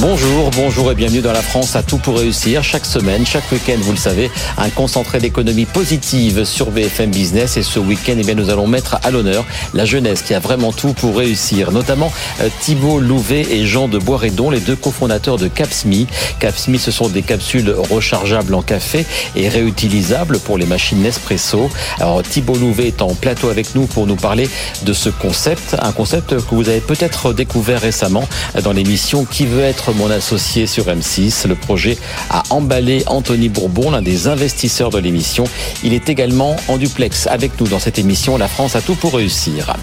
Bonjour, bonjour et bienvenue dans la France à tout pour réussir. Chaque semaine, chaque week-end, vous le savez, un concentré d'économie positive sur BFM Business. Et ce week-end, eh bien, nous allons mettre à l'honneur la jeunesse qui a vraiment tout pour réussir. Notamment euh, Thibault Louvet et Jean de Boiredon, les deux cofondateurs de Capsmi. Capsmi, ce sont des capsules rechargeables en café et réutilisables pour les machines Nespresso. Alors Thibault Louvet est en plateau avec nous pour nous parler de ce concept, un concept que vous avez peut-être découvert récemment dans l'émission Qui veut être mon associé sur M6. Le projet a emballé Anthony Bourbon, l'un des investisseurs de l'émission. Il est également en duplex avec nous dans cette émission La France a tout pour réussir.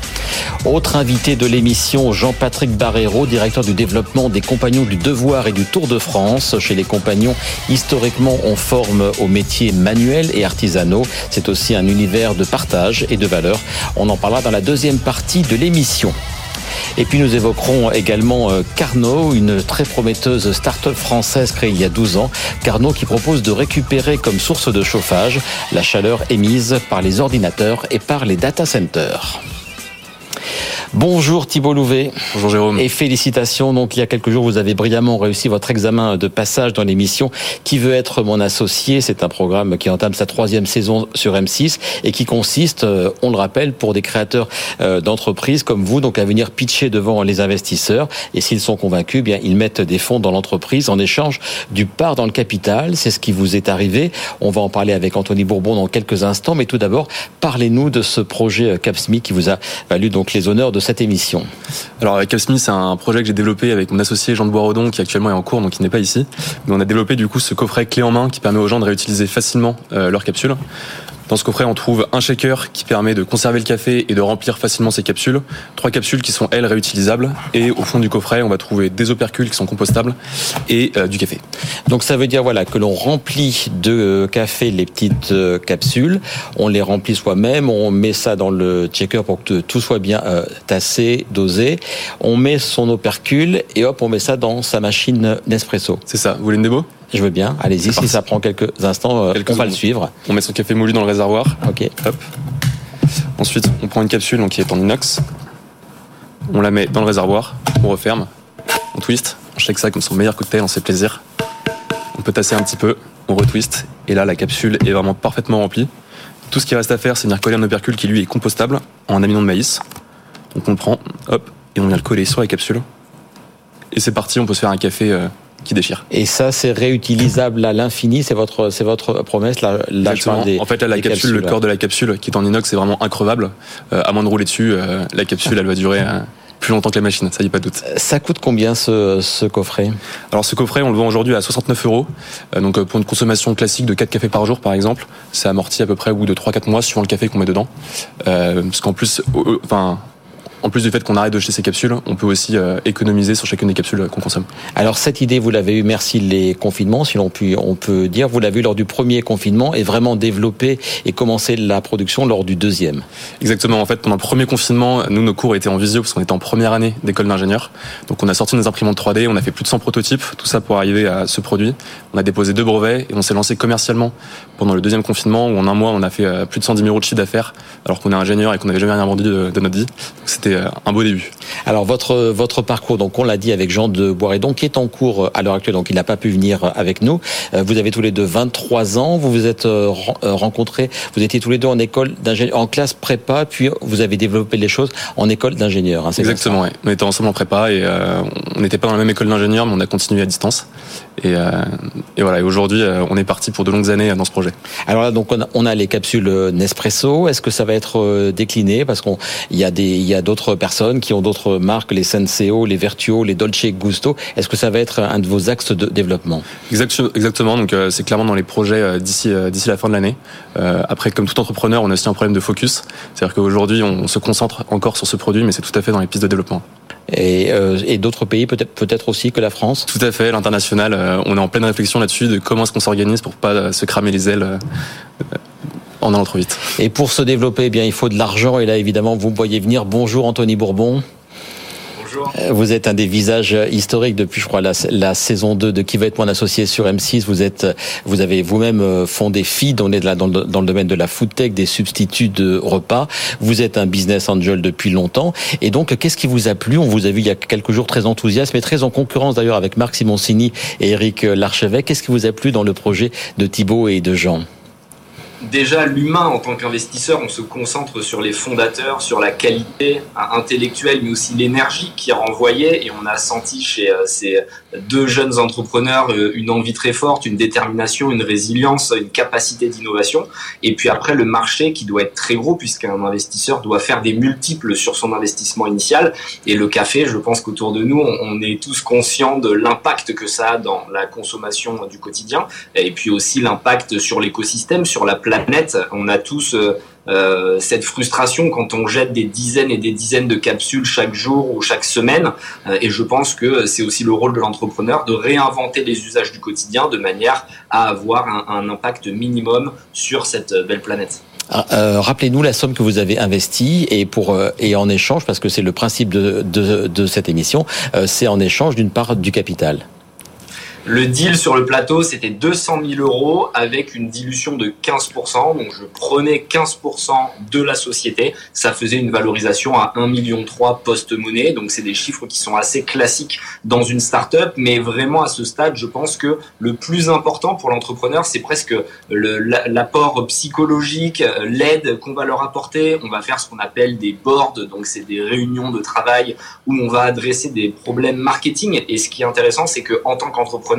Autre invité de l'émission, Jean-Patrick Barrero, directeur du développement des compagnons du devoir et du Tour de France. Chez les compagnons, historiquement, on forme aux métiers manuels et artisanaux. C'est aussi un univers de partage et de valeur. On en parlera dans la deuxième partie de l'émission. Et puis nous évoquerons également euh, Carnot, une très prometteuse start-up française créée il y a 12 ans. Carnot qui propose de récupérer comme source de chauffage la chaleur émise par les ordinateurs et par les data centers. Bonjour Thibault Louvet. Bonjour Jérôme. Et félicitations. Donc il y a quelques jours, vous avez brillamment réussi votre examen de passage dans l'émission Qui veut être mon associé? C'est un programme qui entame sa troisième saison sur M6 et qui consiste, euh, on le rappelle, pour des créateurs euh, d'entreprises comme vous, donc à venir pitcher devant les investisseurs. Et s'ils sont convaincus, eh bien ils mettent des fonds dans l'entreprise en échange du part dans le capital. C'est ce qui vous est arrivé. On va en parler avec Anthony Bourbon dans quelques instants. Mais tout d'abord, parlez-nous de ce projet euh, Capsmi qui vous a valu donc les honneurs de cette émission Alors Capsmi, c'est un projet que j'ai développé avec mon associé Jean de Boirodon qui actuellement est en cours, donc il n'est pas ici. Mais on a développé du coup ce coffret clé en main qui permet aux gens de réutiliser facilement euh, leurs capsules. Dans ce coffret, on trouve un shaker qui permet de conserver le café et de remplir facilement ses capsules. Trois capsules qui sont, elles, réutilisables. Et au fond du coffret, on va trouver des opercules qui sont compostables et euh, du café. Donc ça veut dire voilà que l'on remplit de euh, café les petites euh, capsules, on les remplit soi-même, on met ça dans le checker pour que tout soit bien tassé, dosé. On met son opercule et hop, on met ça dans sa machine Nespresso. C'est ça. Vous voulez une démo? Je veux bien. Allez-y, si ça prend quelques instants, euh, on va le suivre. On met son café moulu dans le réservoir. Ok. Hop. Ensuite, on prend une capsule donc, qui est en inox. On la met dans le réservoir. On referme. On twist. On shake ça comme son meilleur cocktail. On se fait plaisir. On peut tasser un petit peu. On retwist. Et là, la capsule est vraiment parfaitement remplie. Tout ce qui reste à faire, c'est venir coller un opercule qui lui est compostable en amidon de maïs. Donc on le prend, hop, et on vient le coller sur la capsule. Et c'est parti, on peut se faire un café euh, qui déchire. Et ça, c'est réutilisable à l'infini, c'est votre, c'est votre promesse. La, la des, en fait, là, la capsule, le corps de la capsule qui est en inox, c'est vraiment increvable. Euh, à moins de rouler dessus, euh, la capsule, elle va durer. Euh, plus longtemps que la machine, ça y a pas de doute. Ça coûte combien ce, ce coffret? Alors ce coffret, on le vend aujourd'hui à 69 euros. Donc pour une consommation classique de 4 cafés par jour, par exemple, c'est amorti à peu près au bout de 3-4 mois suivant le café qu'on met dedans. parce qu'en plus, enfin, en plus du fait qu'on arrête de jeter ces capsules, on peut aussi euh, économiser sur chacune des capsules qu'on consomme. Alors cette idée, vous l'avez eue, merci les confinements, si l'on peut, on peut dire, vous l'avez eue lors du premier confinement et vraiment développé et commencé la production lors du deuxième. Exactement. En fait, pendant le premier confinement, nous, nos cours étaient en visio parce qu'on était en première année d'école d'ingénieur. Donc on a sorti nos imprimantes 3D, on a fait plus de 100 prototypes, tout ça pour arriver à ce produit. On a déposé deux brevets et on s'est lancé commercialement pendant le deuxième confinement où en un mois, on a fait euh, plus de 110 000 euros de chiffre d'affaires alors qu'on est ingénieur et qu'on n'avait jamais rien vendu de, notre vie. C'était euh, un beau début. Alors votre votre parcours, donc on l'a dit avec Jean de Boiredon, qui est en cours à l'heure actuelle, donc il n'a pas pu venir avec nous. Euh, vous avez tous les deux 23 ans, vous vous êtes euh, rencontrés, vous étiez tous les deux en école d'ingénieur, en classe prépa, puis vous avez développé les choses en école d'ingénieur. Hein, Exactement. On était ensemble en prépa et on n'était pas dans la même école d'ingénieur, mais on a continué à distance. Et, et voilà, et aujourd'hui, on est parti pour de longues années dans ce projet. Alors là, donc on a, on a les capsules Nespresso. Est-ce que ça va être décliné? Parce qu'il y a des il y a d'autres personnes qui ont d'autres marques, les Senseo, les Vertuo, les Dolce Gusto. Est-ce que ça va être un de vos axes de développement? Exactement. Donc euh, c'est clairement dans les projets euh, d'ici euh, d'ici la fin de l'année. après, comme tout entrepreneur, on a aussi un problème de focus. C'est-à-dire qu'aujourd'hui, on se concentre encore sur ce produit, mais c'est tout à fait dans les pistes de développement. Et, et d'autres pays peut-être peut-être aussi que la France. Tout à fait, l'international. on est en pleine réflexion là-dessus de comment est-ce qu'on s'organise pour pas se cramer les ailes en allant trop vite. Et pour se développer, eh bien, il faut de l'argent. Et là, évidemment, vous me voyez venir. Bonjour Anthony Bourbon. Bonjour. Vous êtes un des visages historiques depuis, je crois, la, saison 2 de Qui va être mon associé sur M6. Vous êtes, vous avez vous-même fondé FID. On est là dans le, dans le domaine de la food tech, des substituts de repas. Vous êtes un business angel depuis longtemps. Et donc, qu'est-ce qui vous a plu? On vous a vu il y a quelques jours très enthousiaste, mais très en concurrence d'ailleurs avec Marc Simoncini et Eric Larchevêque. Qu'est-ce qui vous a plu dans le projet de Thibault et de Jean? Déjà l'humain en tant qu'investisseur, on se concentre sur les fondateurs, sur la qualité intellectuelle, mais aussi l'énergie qui renvoyée. Et on a senti chez euh, ces deux jeunes entrepreneurs euh, une envie très forte, une détermination, une résilience, une capacité d'innovation. Et puis après, le marché qui doit être très gros, puisqu'un investisseur doit faire des multiples sur son investissement initial. Et le café, je pense qu'autour de nous, on est tous conscients de l'impact que ça a dans la consommation du quotidien. Et puis aussi l'impact sur l'écosystème, sur la planète. On a tous euh, euh, cette frustration quand on jette des dizaines et des dizaines de capsules chaque jour ou chaque semaine. Euh, et je pense que c'est aussi le rôle de l'entrepreneur de réinventer les usages du quotidien de manière à avoir un, impact minimum sur cette belle planète. Ah, euh, Rappelez-nous la somme que vous avez investie et pour et en échange, parce que c'est le principe de, de cette émission, c'est en échange d'une part du capital. Le deal sur le plateau, c'était 200 000 euros avec une dilution de 15%. Donc, je prenais 15% de la société. Ça faisait une valorisation à 1,3 million post-monnaie. Donc, c'est des chiffres qui sont assez classiques dans une startup. Mais vraiment, à ce stade, je pense que le plus important pour l'entrepreneur, c'est presque l'apport psychologique, l'aide qu'on va leur apporter. On va faire ce qu'on appelle des boards. Donc, c'est des réunions de travail où on va adresser des problèmes marketing. Et ce qui est intéressant, c'est que en tant qu'entrepreneur,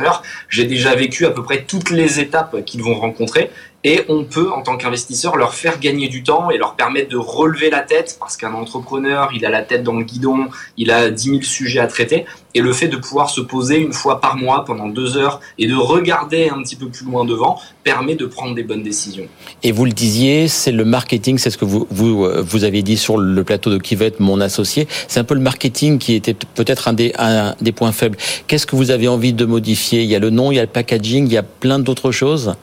j'ai déjà vécu à peu près toutes les étapes qu'ils vont rencontrer et on peut, en tant qu'investisseur, leur faire gagner du temps et leur permettre de relever la tête parce qu'un entrepreneur, il a la tête dans le guidon, il a 10 000 sujets à traiter. Et le fait de pouvoir se poser une fois par mois pendant deux heures et de regarder un petit peu plus loin devant permet de prendre des bonnes décisions. Et vous le disiez, c'est le marketing, c'est ce que vous, vous, euh, vous avez dit sur le plateau de être mon associé. C'est un peu le marketing qui était peut-être un des, un des points faibles. Qu'est-ce que vous avez envie de modifier? Il y a le nom, il y a le packaging, il y a plein d'autres choses?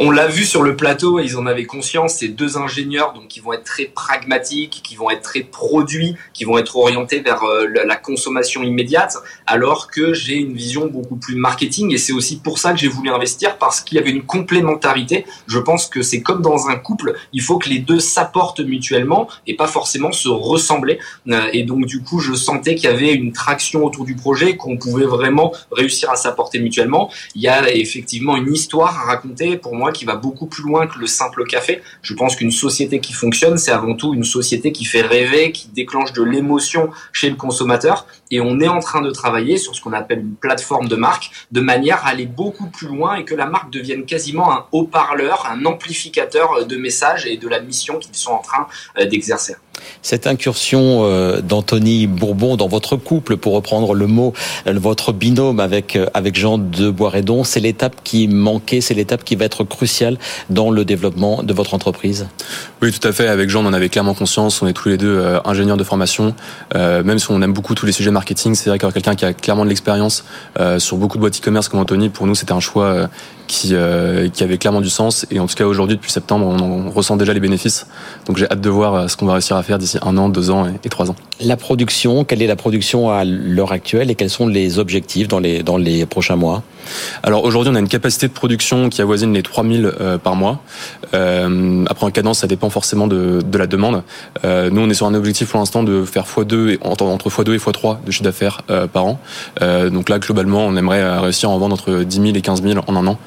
On l'a vu sur le plateau ils en avaient conscience, ces deux ingénieurs donc qui vont être très pragmatiques, qui vont être très produits, qui vont être orientés vers euh, la consommation immédiate, alors que j'ai une vision beaucoup plus marketing et c'est aussi pour ça que j'ai voulu investir parce qu'il y avait une complémentarité. Je pense que c'est comme dans un couple, il faut que les deux s'apportent mutuellement et pas forcément se ressembler. Euh, et donc du coup, je sentais qu'il y avait une traction autour du projet, qu'on pouvait vraiment réussir à s'apporter mutuellement. Il y a effectivement une histoire à raconter pour moi qui va beaucoup plus loin que le simple café. Je pense qu'une société qui fonctionne, c'est avant tout une société qui fait rêver, qui déclenche de l'émotion chez le consommateur. Et on est en train de travailler sur ce qu'on appelle une plateforme de marque, de manière à aller beaucoup plus loin et que la marque devienne quasiment un haut-parleur, un amplificateur de messages et de la mission qu'ils sont en train euh, d'exercer. Cette incursion euh, d'Anthony Bourbon dans votre couple, pour reprendre le mot, euh, votre binôme avec euh, avec Jean de Boisredon, c'est l'étape qui manquait, c'est l'étape qui va être cruciale dans le développement de votre entreprise? Oui, tout à fait. Avec Jean, on en avait clairement conscience. On est tous les deux ingénieurs de formation. même si on aime beaucoup tous les sujets marketing, c'est vrai qu'avoir quelqu'un qui a clairement de l'expérience sur beaucoup de boîtes e-commerce comme Anthony, pour nous, c'était un choix qui, qui avait clairement du sens. Et en tout cas, aujourd'hui, depuis septembre, on, on ressent déjà les bénéfices. Donc j'ai hâte de voir ce qu'on va réussir à faire d'ici un an, deux ans et trois ans. La production, quelle est la production à l'heure actuelle et quels sont les objectifs dans les, dans les prochains mois? Alors aujourd'hui, on a une capacité de production qui avoisine les 3000 euh, par mois. Euh, après, en cadence, ça dépend forcément de, de la demande. Euh, nous, on est sur un objectif pour l'instant de faire x2, entre, entre x2 et x3 de chiffre d'affaires euh, par an. Euh, donc là, globalement, on aimerait réussir à en vendre entre 10 000 et 15 000 en un an.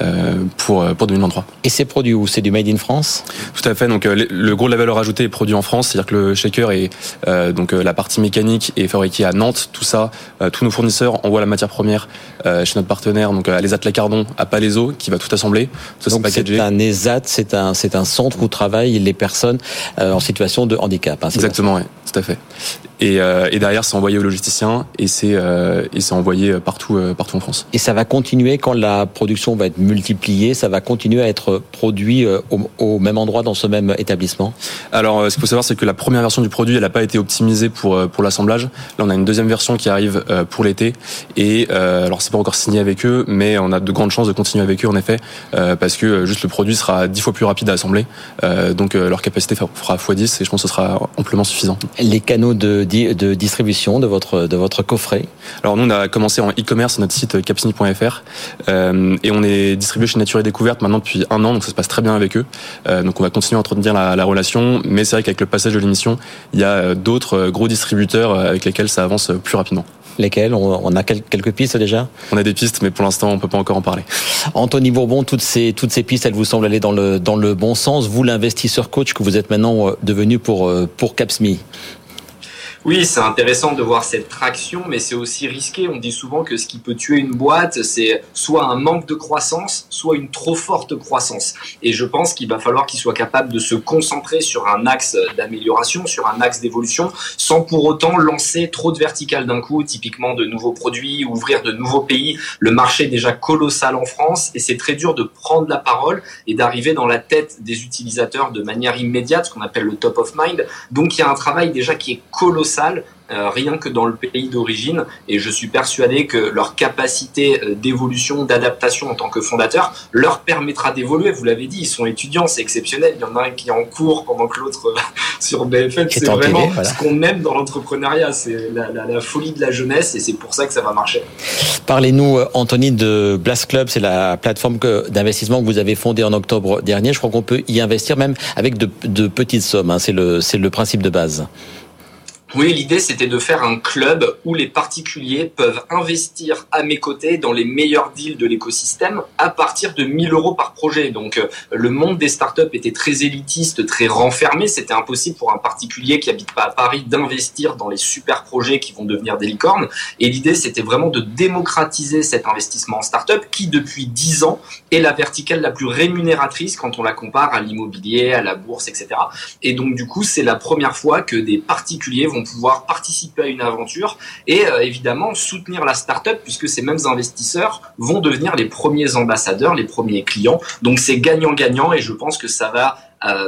Euh, pour, pour 2023. Et c'est produit où? C'est du made in France? Tout à fait. Donc le gros de la valeur ajoutée est produit en France, c'est-à-dire que le shaker est donc la partie mécanique est fabriquée à Nantes. Tout ça, tous nos fournisseurs envoient la matière première chez notre partenaire, donc à l'ESAT Lacardon à Palaiso, qui va tout assembler. donc c'est un ESAT, c'est un c'est un centre où travaillent les personnes en situation de handicap. Hein, Exactement, oui, tout à fait. Et, euh, et derrière, c'est envoyé aux logisticiens et c'est euh, et c'est envoyé partout euh, partout en France. Et ça va continuer quand la production va être multipliée, ça va continuer à être produit au, au même endroit dans ce même établissement? Alors, ce qu'il faut savoir, c'est que la première version du produit, elle n'a pas été optimisée pour pour l'assemblage. Là, on a une deuxième version qui arrive pour l'été et alors c'est pas encore signé avec avec eux, mais on a de grandes chances de continuer avec eux en effet, parce que juste le produit sera dix fois plus rapide à assembler, donc leur capacité fera x10 et je pense que ce sera amplement suffisant. Les canaux de, de distribution de votre de votre coffret? Alors nous on a commencé en e-commerce, notre site capsini.fr, et on est distribué chez Nature et Découverte maintenant depuis un an, donc ça se passe très bien avec eux. donc on va continuer à entretenir la, la relation, mais c'est vrai qu'avec le passage de l'émission, il y a d'autres gros distributeurs avec lesquels ça avance plus rapidement. Lesquels on, a quelques pistes déjà? On a des pistes, mais pour l'instant, on peut pas encore en parler. Anthony Bourbon, toutes ces, toutes ces pistes, elles vous semblent aller dans le, dans le bon sens. Vous, l'investisseur coach que vous êtes maintenant euh, devenu pour, euh, pour Capsme, oui, c'est intéressant de voir cette traction, mais c'est aussi risqué. On dit souvent que ce qui peut tuer une boîte, c'est soit un manque de croissance, soit une trop forte croissance. Et je pense qu'il va falloir qu'il soit capable de se concentrer sur un axe d'amélioration, sur un axe d'évolution, sans pour autant lancer trop de verticales d'un coup, typiquement de nouveaux produits, ouvrir de nouveaux pays. Le marché est déjà colossal en France et c'est très dur de prendre la parole et d'arriver dans la tête des utilisateurs de manière immédiate, ce qu'on appelle le top of mind. Donc il y a un travail déjà qui est colossal euh, rien que dans le pays d'origine. Et je suis persuadé que leur capacité euh, d'évolution, d'adaptation en tant que fondateur leur permettra d'évoluer. Vous l'avez dit, ils sont étudiants, c'est exceptionnel. Il y en a un qui est en cours pendant que l'autre euh, sur BFM. C'est vraiment ce qu'on aime dans l'entrepreneuriat. C'est la, la, la, folie de la jeunesse et c'est pour ça que ça va marcher. Parlez-nous, Anthony, de Blast Club. C'est la plateforme d'investissement que vous avez fondée en octobre dernier. Je crois qu'on peut y investir même avec de, de petites sommes. Hein. C'est le, le principe de base. Oui, l'idée c'était de faire un club où les particuliers peuvent investir à mes côtés dans les meilleurs deals de l'écosystème à partir de 1000 euros par projet. Donc euh, le monde des startups était très élitiste, très renfermé. C'était impossible pour un particulier qui habite pas à Paris d'investir dans les super projets qui vont devenir des licornes. Et l'idée c'était vraiment de démocratiser cet investissement en startup qui depuis 10 ans est la verticale la plus rémunératrice quand on la compare à l'immobilier, à la bourse, etc. Et donc du coup c'est la première fois que des particuliers vont pouvoir participer à une aventure et euh, évidemment soutenir la startup puisque ces mêmes investisseurs vont devenir les premiers ambassadeurs, les premiers clients. Donc c'est gagnant-gagnant et je pense que ça va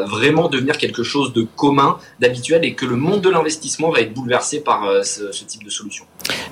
vraiment devenir quelque chose de commun, d'habituel, et que le monde de l'investissement va être bouleversé par euh, ce, ce, type de solution.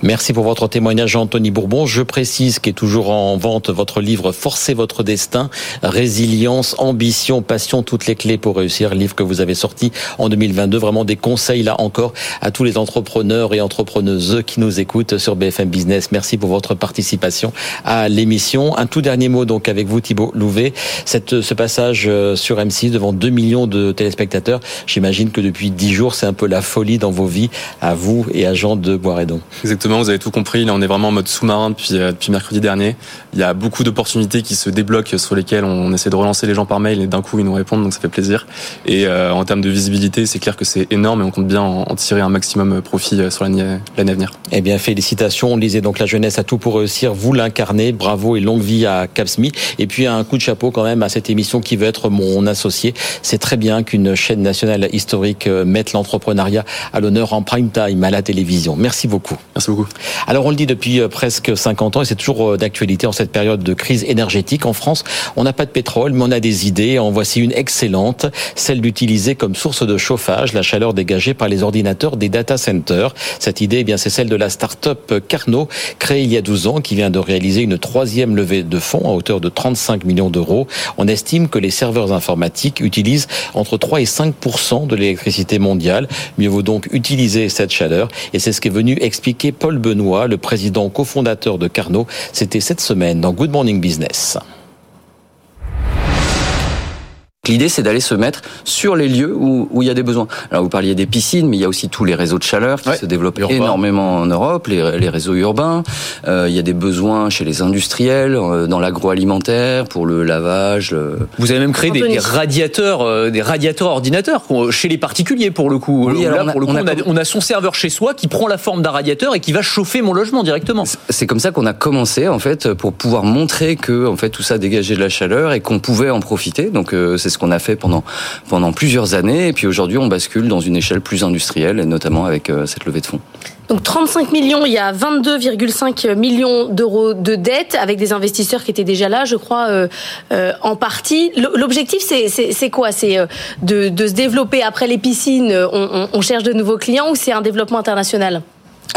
Merci pour votre témoignage, Anthony Bourbon. Je précise qu'est toujours en vente votre livre Forcez votre destin, résilience, ambition, passion, toutes les clés pour réussir, livre que vous avez sorti en 2022. Vraiment des conseils là encore à tous les entrepreneurs et entrepreneuses qui nous écoutent sur BFM Business. Merci pour votre participation à l'émission. Un tout dernier mot donc avec vous, Thibault Louvet. Cette, ce passage euh, sur M6 devant 2 millions de téléspectateurs. J'imagine que depuis 10 jours, c'est un peu la folie dans vos vies, à vous et à Jean de Boiredon. Exactement, vous avez tout compris. Là, on est vraiment en mode sous-marin depuis, euh, depuis mercredi dernier. Il y a beaucoup d'opportunités qui se débloquent sur lesquelles on essaie de relancer les gens par mail et d'un coup, ils nous répondent, donc ça fait plaisir. Et euh, en termes de visibilité, c'est clair que c'est énorme et on compte bien en, tirer un maximum profit euh, sur l'année à venir. Eh bien, félicitations. On lisait donc La jeunesse à tout pour réussir. Vous l'incarnez. Bravo et longue vie à Capsmi. Et puis, un coup de chapeau quand même à cette émission qui veut être mon associé. C'est très bien qu'une chaîne nationale historique euh, mette l'entrepreneuriat à l'honneur en prime time à la télévision. Merci beaucoup. Merci beaucoup. Alors on le dit depuis euh, presque 50 ans et c'est toujours euh, d'actualité en cette période de crise énergétique en France. On n'a pas de pétrole, mais on a des idées. En voici une excellente, celle d'utiliser comme source de chauffage la chaleur dégagée par les ordinateurs des data centers. Cette idée, eh bien, c'est celle de la start-up Carnot, créée il y a 12 ans, qui vient de réaliser une troisième levée de fonds à hauteur de 35 millions d'euros. On estime que les serveurs informatiques utilisent entre 3 et 5 de l'électricité mondiale. Mieux vaut donc utiliser cette chaleur. Et c'est ce qu'est venu expliquer Paul Benoît, le président cofondateur de Carnot. C'était cette semaine dans Good Morning Business. L'idée, c'est d'aller se mettre sur les lieux où, où, il y a des besoins. Alors, vous parliez des piscines, mais il y a aussi tous les réseaux de chaleur qui se développent énormément en Europe, les, les réseaux urbains. Euh, il y a des besoins chez les industriels, euh, dans l'agroalimentaire, pour le lavage. Vous avez même créé des, des, radiateurs, euh, des radiateurs ordinateurs chez les particuliers, pour le coup. Oui, alors là, pour le coup, on a, on a, son serveur chez soi qui prend la forme d'un radiateur et qui va chauffer mon logement directement. C'est comme ça qu'on a commencé, en fait, pour pouvoir montrer que, en fait, tout ça dégageait de la chaleur et qu'on pouvait en profiter. Donc, euh, c'est ce qu'on a fait pendant pendant plusieurs années. Et puis aujourd'hui, on bascule dans une échelle plus industrielle, et notamment avec euh, cette levée de fonds. Donc 35 millions, il y a 22,5 millions d'euros de dettes avec des investisseurs qui étaient déjà là, je crois, euh, euh, en partie. L'objectif, c'est quoi? C'est de, de, se développer après les piscines, on, on, cherche de nouveaux clients ou c'est un développement international?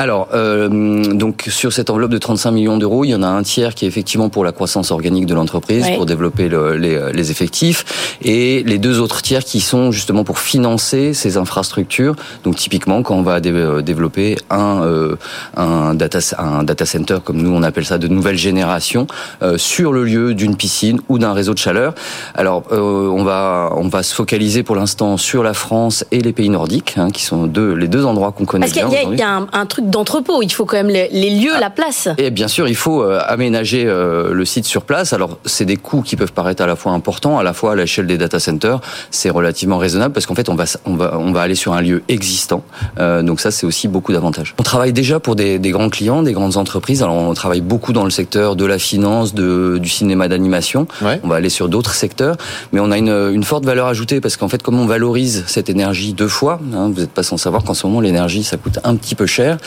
Alors, euh, donc sur cette enveloppe de 35 millions d'euros, il y en a un tiers qui est effectivement pour la croissance organique de l'entreprise, pour développer le, les, les, effectifs, et les deux autres tiers qui sont justement pour financer ces infrastructures. Donc typiquement, quand on va euh, développer un, euh, un, data, un data center, comme nous on appelle ça, de nouvelle génération, euh, sur le lieu d'une piscine ou d'un réseau de chaleur. Alors, euh, on va on va se focaliser pour l'instant sur la France et les pays nordiques, hein, qui sont deux, les deux endroits qu'on connaît bien. Parce qu'il y a, un, un, truc d'entrepôt. Il faut quand même les, les lieux, la place. Et bien sûr, il faut euh, aménager euh, le site sur place. Alors, c'est des coûts qui peuvent paraître à la fois importants, à la fois à l'échelle des data centers, c'est relativement raisonnable parce qu'en fait, on va on va on va aller sur un lieu existant. Euh, donc ça, c'est aussi beaucoup d'avantages. On travaille déjà pour des, des, grands clients, des grandes entreprises. Alors, on travaille beaucoup dans le secteur de la finance, de, du cinéma d'animation. Ouais. On va aller sur d'autres secteurs, mais on a une, une forte valeur ajoutée parce qu'en fait, comme on valorise cette énergie deux fois, hein, vous n'êtes pas sans savoir qu'en ce moment, l'énergie, ça coûte un petit peu cher.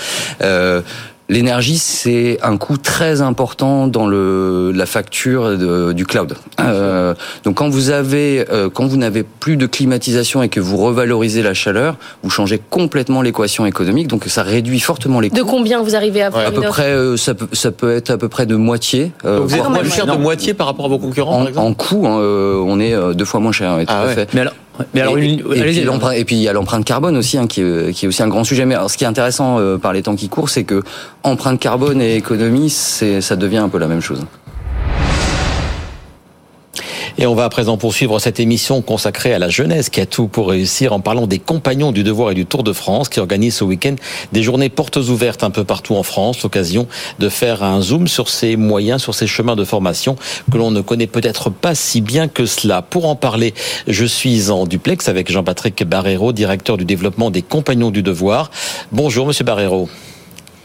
Euh, L'énergie, c'est un coût très important dans le, la facture de, du cloud. Euh, donc, quand vous avez, euh, quand vous n'avez plus de climatisation et que vous revalorisez la chaleur, vous changez complètement l'équation économique. Donc, ça réduit fortement les coûts. De combien vous arrivez à À peu près, euh, ça, peut, ça peut être à peu près de moitié. Euh, donc vous êtes moins cher de moitié par rapport à vos concurrents. En, par exemple en coût, hein, euh, on est deux fois moins cher. Oui, ah tout ouais. à fait. Mais alors, mais alors, et, et, puis et, puis il y a l'empreinte carbone aussi, hein, qui, est, qui, est, aussi un grand sujet. Mais alors, ce qui est intéressant euh, par les temps qui courent, c'est que empreinte carbone et économie, c'est, ça devient un peu la même chose. Et on va à présent poursuivre cette émission consacrée à la jeunesse qui a tout pour réussir en parlant des compagnons du devoir et du Tour de France qui organisent ce week-end des journées portes ouvertes un peu partout en France, l'occasion de faire un zoom sur ces moyens, sur ces chemins de formation que l'on ne connaît peut-être pas si bien que cela. Pour en parler, je suis en duplex avec Jean-Patrick Barrero, directeur du développement des compagnons du devoir. Bonjour Monsieur Barrero.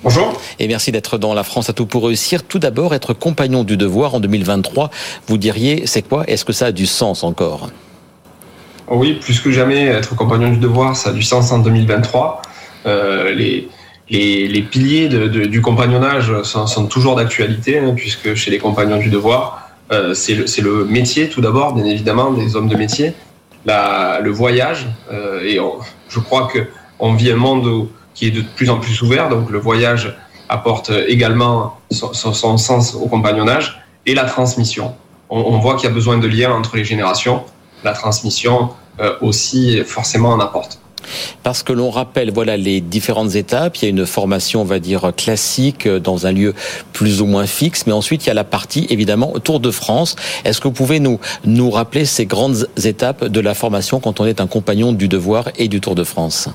Bonjour. Et merci d'être dans La France à tout pour réussir. Tout d'abord, être compagnon du devoir en 2023, vous diriez, c'est quoi? Est-ce que ça a du sens encore? Oui, plus que jamais, être compagnon du devoir, ça a du sens en 2023. Euh, les, les, les, piliers de, de, du compagnonnage sont, sont toujours d'actualité, hein, puisque chez les compagnons du devoir, euh, c'est le, le, métier tout d'abord, bien évidemment, des hommes de métier, la, le voyage, euh, et on, je crois qu'on vit un monde où qui est de plus en plus ouvert. Donc le voyage apporte également son, sens au compagnonnage et la transmission. On, voit qu'il y a besoin de liens entre les générations. La transmission euh, aussi forcément en apporte. Parce que l'on rappelle, voilà les différentes étapes. Il y a une formation, on va dire classique, dans un lieu plus ou moins fixe, mais ensuite il y a la partie évidemment Tour de France. Est-ce que vous pouvez nous nous rappeler ces grandes étapes de la formation quand on est un compagnon du devoir et du Tour de France?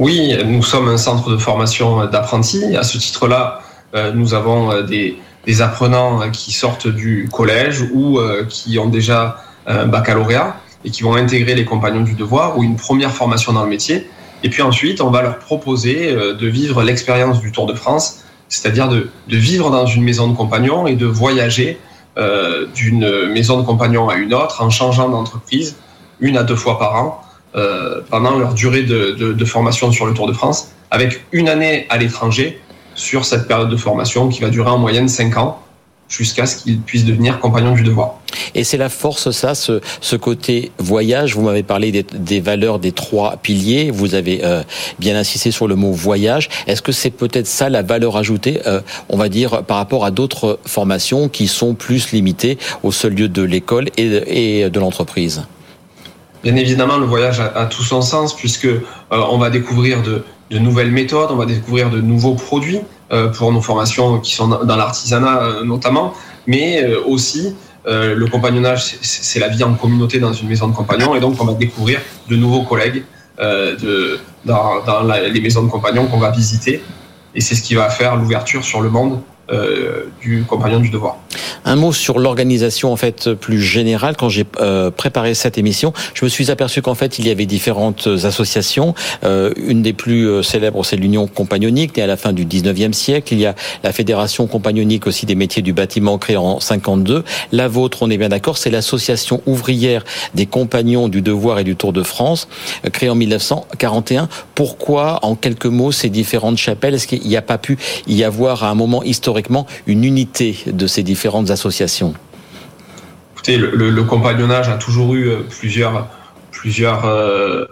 Oui, nous sommes un centre de formation d'apprentis. À ce titre-là, euh, nous avons des, des, apprenants qui sortent du collège ou euh, qui ont déjà un baccalauréat et qui vont intégrer les compagnons du devoir ou une première formation dans le métier. Et puis ensuite, on va leur proposer euh, de vivre l'expérience du Tour de France, c'est-à-dire de, vivre dans une maison de compagnons et de voyager euh, d'une maison de compagnons à une autre en changeant d'entreprise une à deux fois par an euh, pendant leur durée de, formation sur le Tour de France, avec une année à l'étranger sur cette période de formation qui va durer en moyenne 5 ans jusqu'à ce qu'ils puissent devenir compagnons du devoir. Et c'est la force, ça, ce, côté voyage. Vous m'avez parlé des, valeurs des trois piliers. Vous avez euh, bien insisté sur le mot voyage. Est-ce que c'est peut-être ça la valeur ajoutée, euh, on va dire, par rapport à d'autres formations qui sont plus limitées au seul lieu de l'école et de l'entreprise? Bien évidemment, le voyage a, tout son sens puisque euh, on va découvrir de, nouvelles méthodes, on va découvrir de nouveaux produits euh, pour nos formations qui sont dans l'artisanat euh, notamment, mais aussi le compagnonnage, c'est la vie en communauté dans une maison de compagnons et donc on va découvrir de nouveaux collègues dans, les maisons de compagnons qu'on va visiter. Et c'est ce qui va faire l'ouverture sur le monde euh, du compagnon du devoir. Un mot sur l'organisation en fait plus générale. Quand j'ai euh, préparé cette émission, je me suis aperçu qu'en fait il y avait différentes associations. Euh, une des plus célèbres, c'est l'Union compagnonique, née à la fin du 19e siècle. Il y a la Fédération compagnonique aussi des métiers du bâtiment créée en 52. La vôtre, on est bien d'accord, c'est l'association ouvrière des compagnons du devoir et du Tour de France, créée en 1941. Pourquoi, en quelques mots, ces différentes chapelles? Est-ce qu'il n'y a pas pu y avoir à un moment historique une unité de ces différentes associations le, compagnonnage a toujours eu plusieurs, plusieurs euh,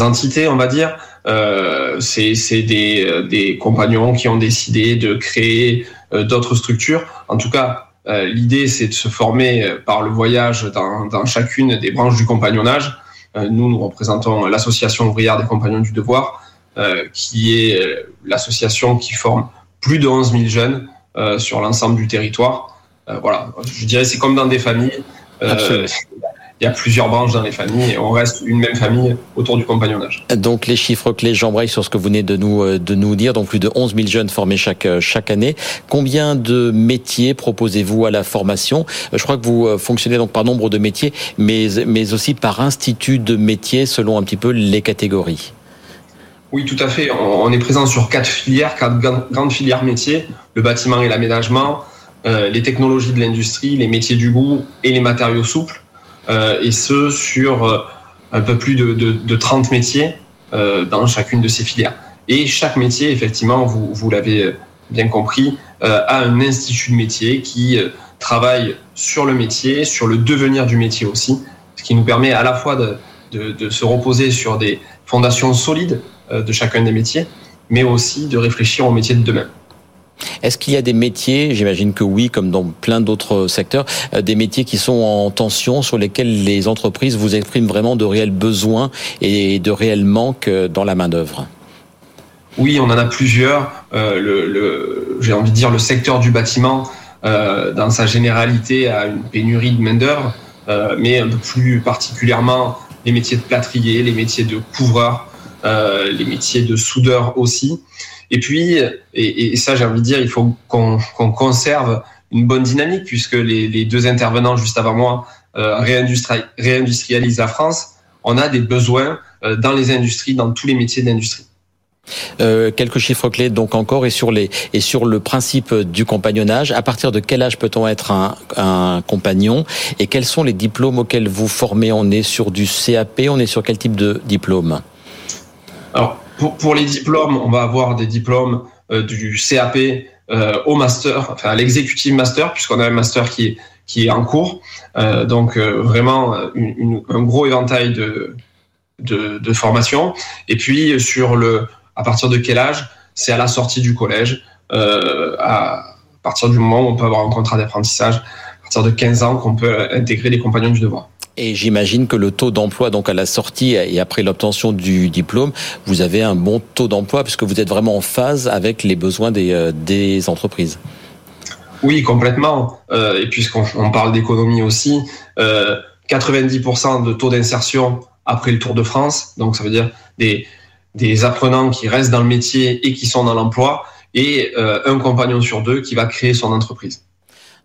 entités, on va dire. Euh, c'est des, des compagnons qui ont décidé de créer d'autres structures. En tout cas, l'idée, c'est de se former par le voyage dans, dans chacune des branches du compagnonnage. nous, nous représentons l'association ouvrière des compagnons du devoir, qui est l'association qui forme plus de 11 000 jeunes sur l'ensemble du territoire. voilà, je dirais c'est comme dans des familles. Euh, il y a plusieurs branches dans les familles et on reste une même famille autour du compagnonnage. Donc les chiffres clés, j'embraye sur ce que vous venez de nous, euh, de nous dire, donc plus de 11 000 jeunes formés chaque, euh, chaque année. Combien de métiers proposez-vous à la formation? Je crois que vous fonctionnez donc par nombre de métiers, mais, mais aussi par institut de métiers selon un petit peu les catégories. Oui, tout à fait. On est présent sur quatre filières, quatre grandes filières métiers, le bâtiment et l'aménagement, euh, les technologies de l'industrie, les métiers du goût et les matériaux souples, euh, et ce sur euh, un peu plus de, de, de 30 métiers dans chacune de ces filières. Et chaque métier, effectivement, vous, l'avez bien compris, a un institut de métier qui travaille sur le métier, sur le devenir du métier aussi, ce qui nous permet à la fois de se reposer sur des fondations solides de chacun des métiers, mais aussi de réfléchir au métier de demain. Est-ce qu'il y a des métiers, j'imagine que oui, comme dans plein d'autres secteurs, euh, des métiers qui sont en tension, sur lesquels les entreprises vous expriment vraiment de réels besoins et de réels manques euh, dans la main-d'œuvre? Oui, on en a plusieurs. Euh, le, J'ai envie de dire le secteur du bâtiment, dans sa généralité, a une pénurie de main-d'œuvre, mais un peu plus particulièrement les métiers de plâtrier, les métiers de couvreur, les métiers de soudeur aussi. Et puis, et, ça j'ai envie de dire, il faut qu'on conserve une bonne dynamique puisque les, deux intervenants juste avant moi euh, réindustrialisent la France. On a des besoins euh, dans les industries, dans tous les métiers d'industrie. Euh, quelques chiffres clés donc encore et sur les et sur le principe du compagnonnage. À partir de quel âge peut-on être un, un, compagnon? Et quels sont les diplômes auxquels vous formez? On est sur du CAP, on est sur quel type de diplôme? Alors pour, pour, les diplômes, on va avoir des diplômes euh, du CAP euh, au master, enfin à l'executive master, puisqu'on a un master qui est, qui est en cours. Euh, donc euh, vraiment une, une, un gros éventail de, de, de formation. Et puis sur le, à partir de quel âge? C'est à la sortie du collège, à partir du moment où on peut avoir un contrat d'apprentissage, à partir de 15 ans qu'on peut intégrer les compagnons du devoir. Et j'imagine que le taux d'emploi, donc à la sortie et après l'obtention du diplôme, vous avez un bon taux d'emploi puisque vous êtes vraiment en phase avec les besoins des, euh, des entreprises. Oui, complètement. Euh, et puisqu'on on parle d'économie aussi, euh, 90% de taux d'insertion après le Tour de France. Donc ça veut dire des, des apprenants qui restent dans le métier et qui sont dans l'emploi et euh, un compagnon sur deux qui va créer son entreprise.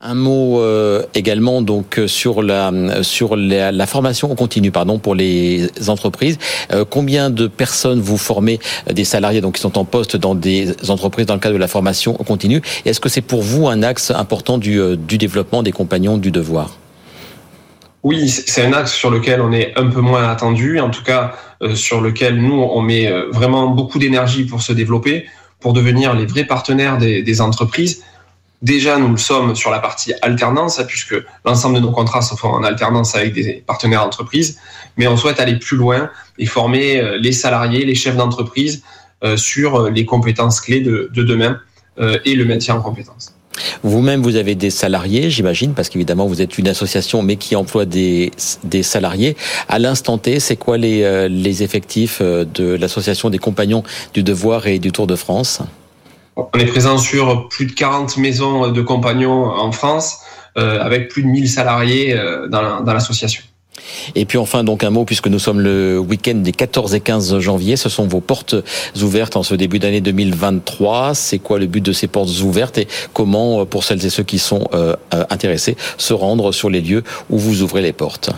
Un mot euh, également donc sur la sur la, la, formation continue pardon pour les entreprises. Euh, combien de personnes vous formez euh, des salariés donc qui sont en poste dans des entreprises dans le cadre de la formation continue? Est-ce que c'est pour vous un axe important du, du développement des compagnons du devoir? Oui, c'est un axe sur lequel on est un peu moins attendu, en tout cas sur lequel nous on met vraiment beaucoup d'énergie pour se développer, pour devenir les vrais partenaires des entreprises Déjà, nous le sommes sur la partie alternance, puisque l'ensemble de nos contrats se font en alternance avec des partenaires d'entreprise, mais on souhaite aller plus loin et former euh, les salariés, les chefs d'entreprise euh, sur euh, les compétences clés de, demain et le maintien en compétences. Vous-même, vous avez des salariés, j'imagine, parce qu'évidemment, vous êtes une association, mais qui emploie des, salariés. À l'instant T, c'est quoi les effectifs de l'association des compagnons du devoir et du Tour de France? On est présent sur plus de 40 maisons de compagnons en France, euh, avec plus de 1000 salariés euh, dans l'association. Et puis enfin, donc un mot, puisque nous sommes le week-end des 14 et 15 janvier, ce sont vos portes ouvertes en ce début d'année 2023. C'est quoi le but de ces portes ouvertes et comment, pour celles et ceux qui sont euh, intéressés, se rendre sur les lieux où vous ouvrez les portes?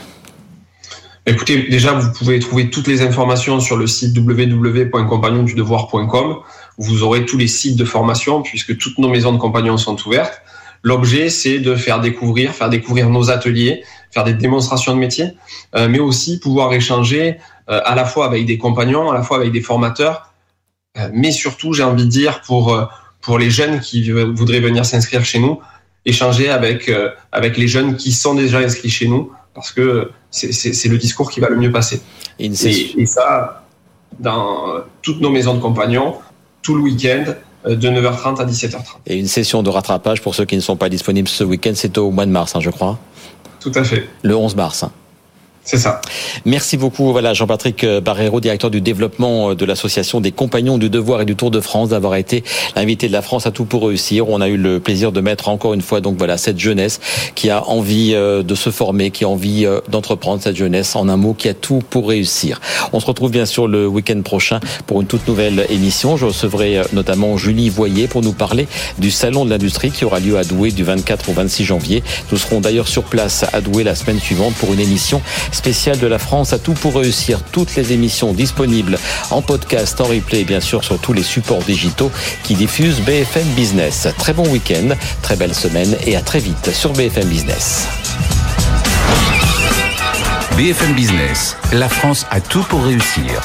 Écoutez, déjà, vous pouvez trouver toutes les informations sur le site www.compagnondudevoir.com. Vous aurez tous les sites de formation puisque toutes nos maisons de compagnons sont ouvertes. L'objet, c'est de faire découvrir, faire découvrir nos ateliers, faire des démonstrations de métier, euh, mais aussi pouvoir échanger euh, à la fois avec des compagnons, à la fois avec des formateurs, euh, mais surtout, j'ai envie de dire, pour, pour les jeunes qui voudraient venir s'inscrire chez nous, échanger avec, avec les jeunes qui sont déjà inscrits chez nous, parce que c'est le discours qui va le mieux passer. Et, et ça, dans toutes nos maisons de compagnons, tout le week-end, de 9h30 à 17h30. Et une session de rattrapage pour ceux qui ne sont pas disponibles ce week-end, c'est au mois de mars, hein, je crois. Tout à fait. Le 11 mars. C'est ça. Merci beaucoup, voilà Jean-Patrick Barrero, directeur du développement de l'association des Compagnons du Devoir et du Tour de France, d'avoir été l'invité de la France à tout pour réussir. On a eu le plaisir de mettre encore une fois donc voilà cette jeunesse qui a envie euh, de se former, qui a envie euh, d'entreprendre cette jeunesse en un mot qui a tout pour réussir. On se retrouve bien sûr le week-end prochain pour une toute nouvelle émission. Je recevrai euh, notamment Julie Voyer pour nous parler du salon de l'industrie qui aura lieu à Douai du 24 au 26 janvier. Nous serons d'ailleurs sur place à Douai la semaine suivante pour une émission spéciale de la France à tout pour réussir. Toutes les émissions disponibles en podcast, en replay, bien sûr, sur tous les supports digitaux qui diffusent BFM Business. Très bon week-end, très belle semaine et à très vite sur BFM Business. BFM Business, la France a tout pour réussir.